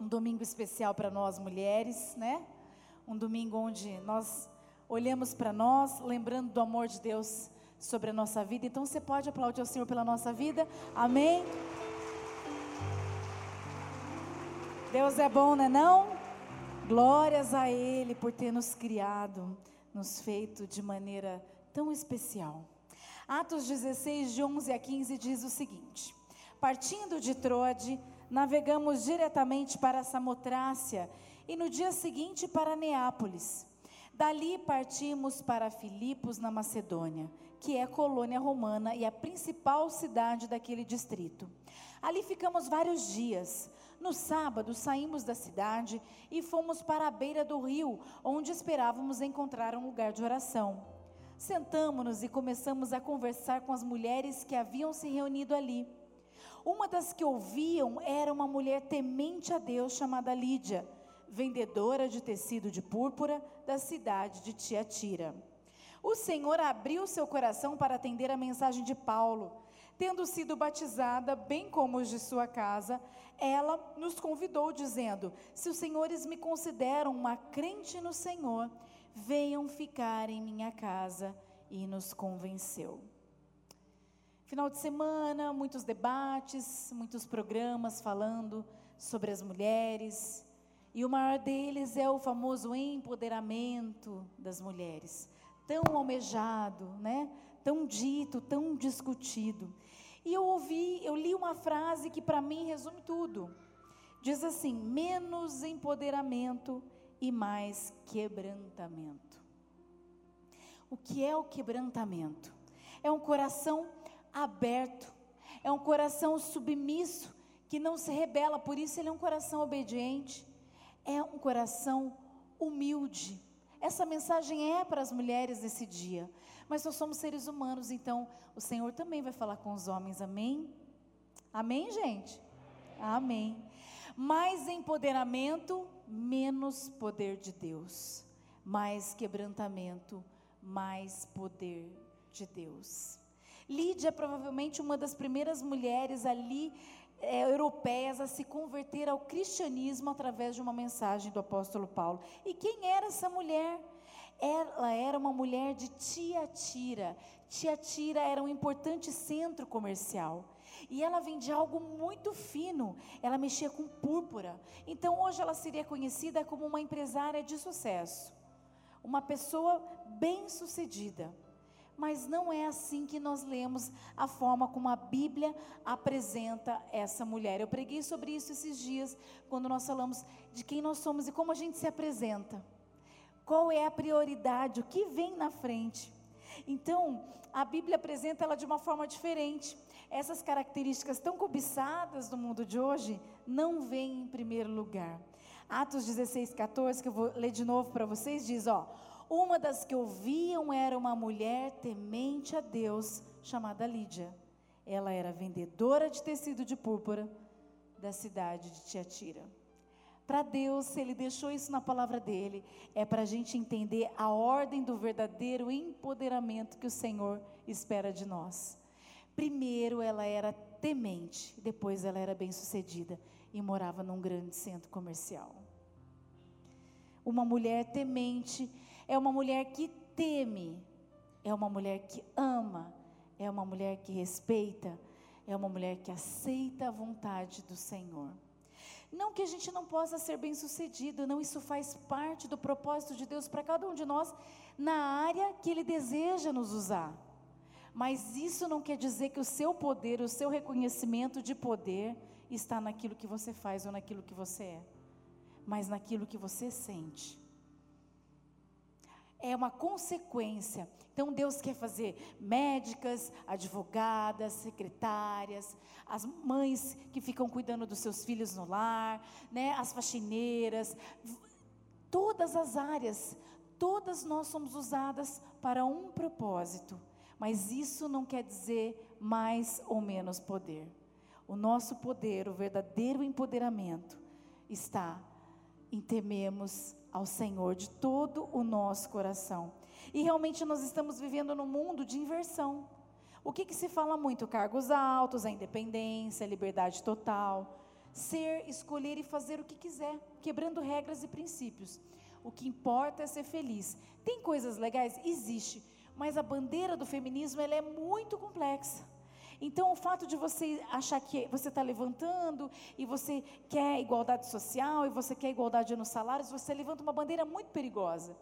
um domingo especial para nós mulheres, né? Um domingo onde nós olhamos para nós, lembrando do amor de Deus sobre a nossa vida. Então você pode aplaudir ao Senhor pela nossa vida. Amém. Deus é bom, né não? Glórias a ele por ter nos criado, nos feito de maneira tão especial. Atos 16 de 11 a 15 diz o seguinte: Partindo de Troade, navegamos diretamente para Samotrácia e no dia seguinte para Neápolis. Dali partimos para Filipos, na Macedônia, que é colônia romana e a principal cidade daquele distrito. Ali ficamos vários dias. No sábado, saímos da cidade e fomos para a beira do rio, onde esperávamos encontrar um lugar de oração. Sentamos-nos e começamos a conversar com as mulheres que haviam se reunido ali. Uma das que ouviam era uma mulher temente a Deus chamada Lídia, vendedora de tecido de púrpura da cidade de Tiatira. O Senhor abriu seu coração para atender a mensagem de Paulo. Tendo sido batizada, bem como os de sua casa, ela nos convidou, dizendo: Se os senhores me consideram uma crente no Senhor, venham ficar em minha casa. E nos convenceu. Final de semana, muitos debates, muitos programas falando sobre as mulheres. E o maior deles é o famoso empoderamento das mulheres, tão almejado, né? Tão dito, tão discutido. E eu ouvi, eu li uma frase que para mim resume tudo. Diz assim: menos empoderamento e mais quebrantamento. O que é o quebrantamento? É um coração aberto, é um coração submisso, que não se rebela, por isso ele é um coração obediente, é um coração humilde. Essa mensagem é para as mulheres nesse dia, mas nós somos seres humanos, então o Senhor também vai falar com os homens, amém? Amém, gente? Amém. Mais empoderamento, menos poder de Deus. Mais quebrantamento, mais poder de Deus. Lídia é provavelmente uma das primeiras mulheres ali é, europeias a se converter ao cristianismo através de uma mensagem do apóstolo Paulo. E quem era essa mulher? Ela era uma mulher de Tiatira. Tiatira era um importante centro comercial. E ela vendia algo muito fino. Ela mexia com púrpura. Então hoje ela seria conhecida como uma empresária de sucesso. Uma pessoa bem-sucedida. Mas não é assim que nós lemos a forma como a Bíblia apresenta essa mulher. Eu preguei sobre isso esses dias, quando nós falamos de quem nós somos e como a gente se apresenta. Qual é a prioridade, o que vem na frente. Então, a Bíblia apresenta ela de uma forma diferente. Essas características tão cobiçadas do mundo de hoje não vêm em primeiro lugar. Atos 16, 14, que eu vou ler de novo para vocês, diz: ó. Uma das que ouviam era uma mulher temente a Deus, chamada Lídia. Ela era vendedora de tecido de púrpura da cidade de Tiatira. Para Deus, Ele deixou isso na palavra dele, é para a gente entender a ordem do verdadeiro empoderamento que o Senhor espera de nós. Primeiro, ela era temente, depois, ela era bem-sucedida e morava num grande centro comercial. Uma mulher temente é uma mulher que teme, é uma mulher que ama, é uma mulher que respeita, é uma mulher que aceita a vontade do Senhor. Não que a gente não possa ser bem-sucedido, não, isso faz parte do propósito de Deus para cada um de nós na área que Ele deseja nos usar. Mas isso não quer dizer que o seu poder, o seu reconhecimento de poder está naquilo que você faz ou naquilo que você é, mas naquilo que você sente é uma consequência. Então Deus quer fazer médicas, advogadas, secretárias, as mães que ficam cuidando dos seus filhos no lar, né, as faxineiras, todas as áreas, todas nós somos usadas para um propósito. Mas isso não quer dizer mais ou menos poder. O nosso poder, o verdadeiro empoderamento está em tememos ao Senhor de todo o nosso coração. E realmente nós estamos vivendo num mundo de inversão. O que, que se fala muito? Cargos altos, a independência, a liberdade total. ser, escolher e fazer o que quiser, quebrando regras e princípios. O que importa é ser feliz. Tem coisas legais? Existe. Mas a bandeira do feminismo ela é muito complexa. Então, o fato de você achar que você está levantando e você quer igualdade social e você quer igualdade nos salários, você levanta uma bandeira muito perigosa.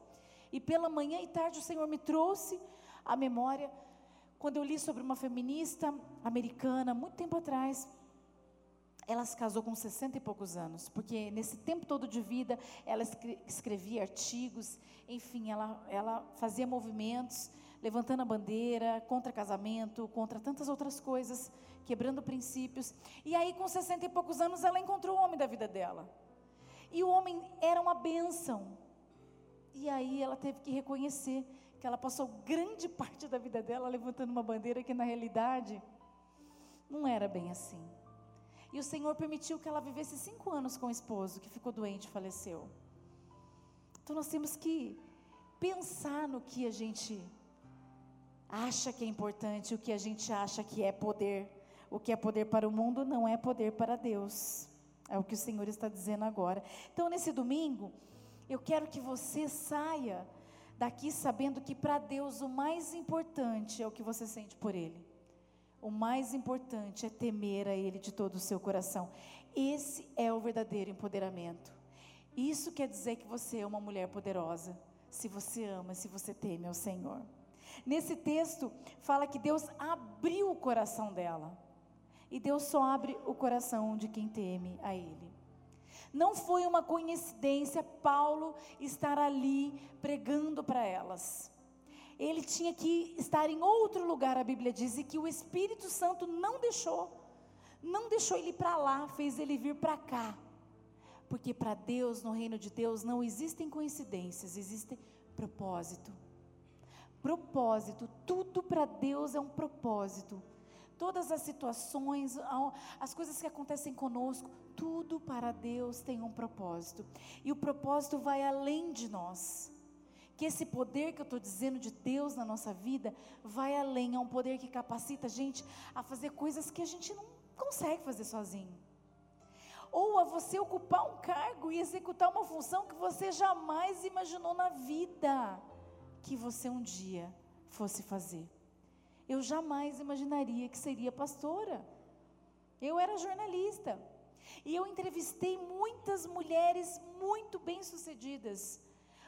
E pela manhã e tarde o Senhor me trouxe a memória quando eu li sobre uma feminista americana, muito tempo atrás, ela se casou com 60 e poucos anos, porque nesse tempo todo de vida ela escrevia artigos, enfim, ela, ela fazia movimentos, levantando a bandeira contra casamento, contra tantas outras coisas, quebrando princípios. E aí, com 60 e poucos anos, ela encontrou o homem da vida dela. E o homem era uma bênção. E aí ela teve que reconhecer que ela passou grande parte da vida dela levantando uma bandeira que na realidade não era bem assim. E o Senhor permitiu que ela vivesse cinco anos com o esposo, que ficou doente e faleceu. Então nós temos que pensar no que a gente acha que é importante, o que a gente acha que é poder. O que é poder para o mundo não é poder para Deus. É o que o Senhor está dizendo agora. Então, nesse domingo, eu quero que você saia daqui sabendo que para Deus o mais importante é o que você sente por Ele. O mais importante é temer a Ele de todo o seu coração. Esse é o verdadeiro empoderamento. Isso quer dizer que você é uma mulher poderosa, se você ama, se você teme ao Senhor. Nesse texto, fala que Deus abriu o coração dela. E Deus só abre o coração de quem teme a Ele. Não foi uma coincidência Paulo estar ali pregando para elas ele tinha que estar em outro lugar, a Bíblia diz, e que o Espírito Santo não deixou, não deixou ele para lá, fez ele vir para cá. Porque para Deus, no reino de Deus, não existem coincidências, existe propósito. Propósito, tudo para Deus é um propósito. Todas as situações, as coisas que acontecem conosco, tudo para Deus tem um propósito. E o propósito vai além de nós que esse poder que eu estou dizendo de Deus na nossa vida vai além, é um poder que capacita a gente a fazer coisas que a gente não consegue fazer sozinho. Ou a você ocupar um cargo e executar uma função que você jamais imaginou na vida que você um dia fosse fazer. Eu jamais imaginaria que seria pastora. Eu era jornalista. E eu entrevistei muitas mulheres muito bem-sucedidas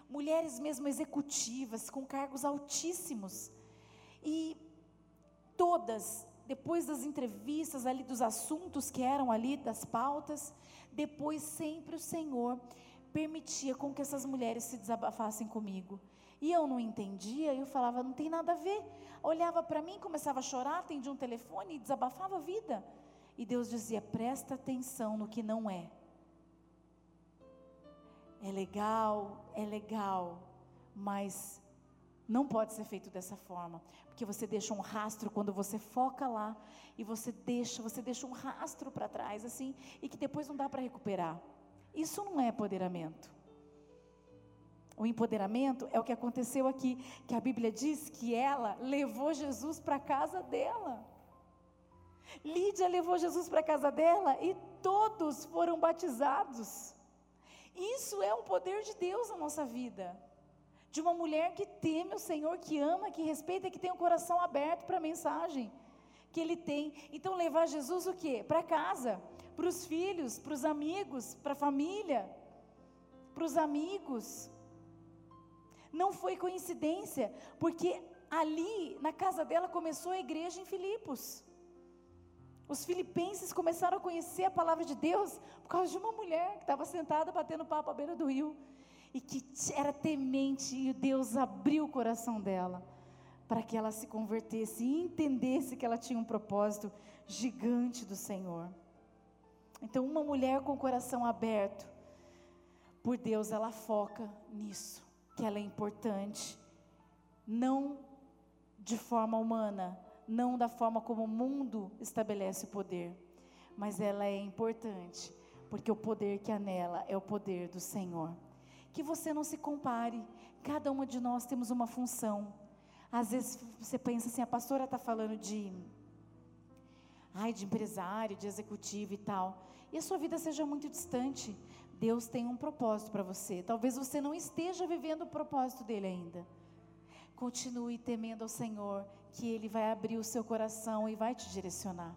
mulheres mesmo executivas, com cargos altíssimos. E todas, depois das entrevistas ali, dos assuntos que eram ali, das pautas, depois sempre o Senhor permitia com que essas mulheres se desabafassem comigo. E eu não entendia, eu falava, não tem nada a ver. Olhava para mim, começava a chorar, atendia um telefone e desabafava a vida. E Deus dizia: presta atenção no que não é. É legal, é legal, mas não pode ser feito dessa forma, porque você deixa um rastro quando você foca lá e você deixa, você deixa um rastro para trás assim e que depois não dá para recuperar. Isso não é empoderamento. O empoderamento é o que aconteceu aqui, que a Bíblia diz que ela levou Jesus para a casa dela. Lídia levou Jesus para a casa dela e todos foram batizados. Isso é um poder de Deus na nossa vida. De uma mulher que teme o Senhor, que ama, que respeita, que tem o coração aberto para a mensagem que ele tem. Então levar Jesus o quê? Para casa, para os filhos, para os amigos, para a família, para os amigos. Não foi coincidência, porque ali na casa dela começou a igreja em Filipos. Os filipenses começaram a conhecer a palavra de Deus por causa de uma mulher que estava sentada batendo papo à beira do rio e que era temente e Deus abriu o coração dela para que ela se convertesse e entendesse que ela tinha um propósito gigante do Senhor. Então, uma mulher com o coração aberto por Deus, ela foca nisso, que ela é importante, não de forma humana, não da forma como o mundo estabelece o poder, mas ela é importante, porque o poder que há nela é o poder do Senhor. Que você não se compare, cada uma de nós temos uma função. Às vezes você pensa assim, a pastora está falando de, ai, de empresário, de executivo e tal. e a sua vida seja muito distante. Deus tem um propósito para você. Talvez você não esteja vivendo o propósito dele ainda. Continue temendo ao Senhor, que Ele vai abrir o seu coração e vai te direcionar.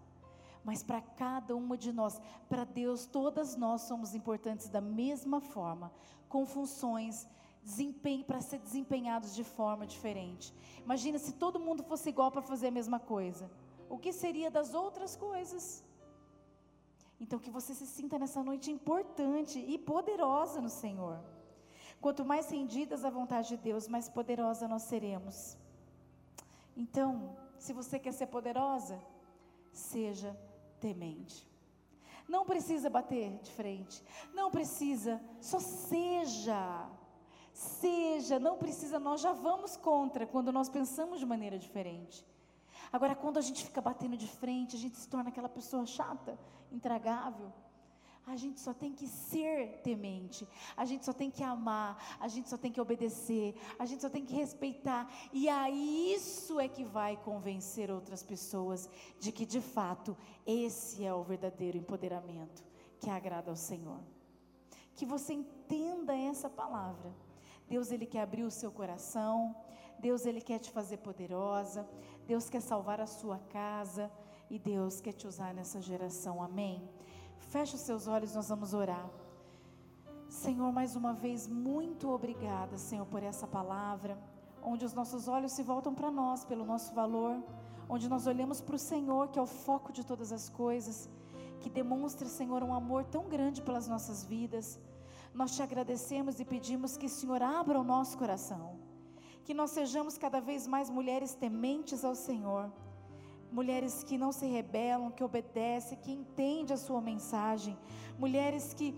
Mas para cada uma de nós, para Deus, todas nós somos importantes da mesma forma, com funções, desempenho para ser desempenhados de forma diferente. Imagina se todo mundo fosse igual para fazer a mesma coisa. O que seria das outras coisas? Então, que você se sinta nessa noite importante e poderosa no Senhor. Quanto mais rendidas à vontade de Deus, mais poderosa nós seremos. Então, se você quer ser poderosa, seja temente. Não precisa bater de frente, não precisa, só seja. Seja, não precisa, nós já vamos contra quando nós pensamos de maneira diferente. Agora, quando a gente fica batendo de frente, a gente se torna aquela pessoa chata, intragável. A gente só tem que ser temente, a gente só tem que amar, a gente só tem que obedecer, a gente só tem que respeitar, e aí isso é que vai convencer outras pessoas de que de fato esse é o verdadeiro empoderamento que agrada ao Senhor. Que você entenda essa palavra. Deus ele quer abrir o seu coração, Deus ele quer te fazer poderosa, Deus quer salvar a sua casa e Deus quer te usar nessa geração. Amém. Feche os seus olhos, nós vamos orar. Senhor, mais uma vez, muito obrigada, Senhor, por essa palavra, onde os nossos olhos se voltam para nós, pelo nosso valor, onde nós olhamos para o Senhor, que é o foco de todas as coisas, que demonstra, Senhor, um amor tão grande pelas nossas vidas. Nós te agradecemos e pedimos que Senhor abra o nosso coração, que nós sejamos cada vez mais mulheres tementes ao Senhor mulheres que não se rebelam, que obedecem, que entendem a sua mensagem, mulheres que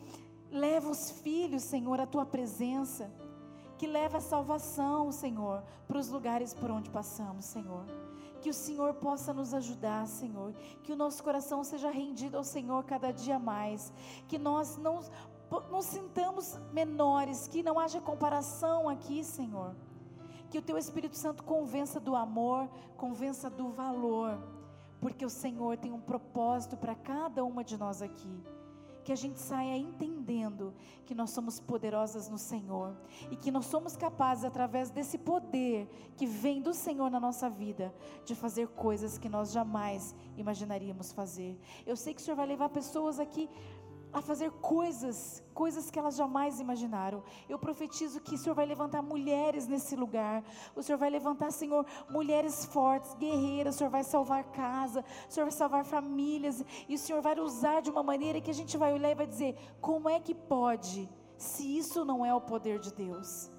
levam os filhos, Senhor, à tua presença, que leva a salvação, Senhor, para os lugares por onde passamos, Senhor. Que o Senhor possa nos ajudar, Senhor. Que o nosso coração seja rendido ao Senhor cada dia mais. Que nós não nos sintamos menores, que não haja comparação aqui, Senhor que o teu Espírito Santo convença do amor, convença do valor, porque o Senhor tem um propósito para cada uma de nós aqui. Que a gente saia entendendo que nós somos poderosas no Senhor e que nós somos capazes, através desse poder que vem do Senhor na nossa vida, de fazer coisas que nós jamais imaginaríamos fazer. Eu sei que o Senhor vai levar pessoas aqui a fazer coisas, coisas que elas jamais imaginaram. Eu profetizo que o Senhor vai levantar mulheres nesse lugar. O Senhor vai levantar, Senhor, mulheres fortes, guerreiras. O Senhor vai salvar casa, o Senhor vai salvar famílias. E o Senhor vai usar de uma maneira que a gente vai olhar e vai dizer: como é que pode, se isso não é o poder de Deus?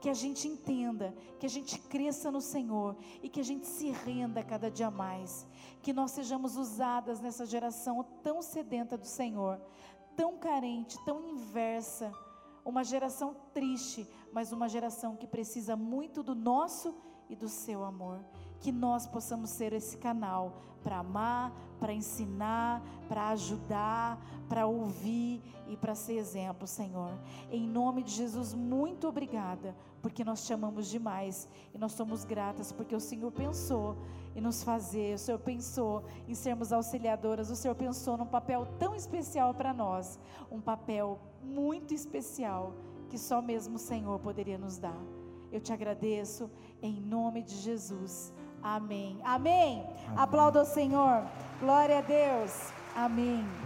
que a gente entenda, que a gente cresça no Senhor e que a gente se renda cada dia mais, que nós sejamos usadas nessa geração tão sedenta do Senhor, tão carente, tão inversa, uma geração triste, mas uma geração que precisa muito do nosso e do seu amor. Que nós possamos ser esse canal para amar, para ensinar, para ajudar, para ouvir e para ser exemplo, Senhor. Em nome de Jesus, muito obrigada, porque nós te amamos demais e nós somos gratas porque o Senhor pensou em nos fazer, o Senhor pensou em sermos auxiliadoras, o Senhor pensou num papel tão especial para nós, um papel muito especial que só mesmo o Senhor poderia nos dar. Eu te agradeço em nome de Jesus. Amém. Amém. Amém. Aplauda o Senhor. Glória a Deus. Amém.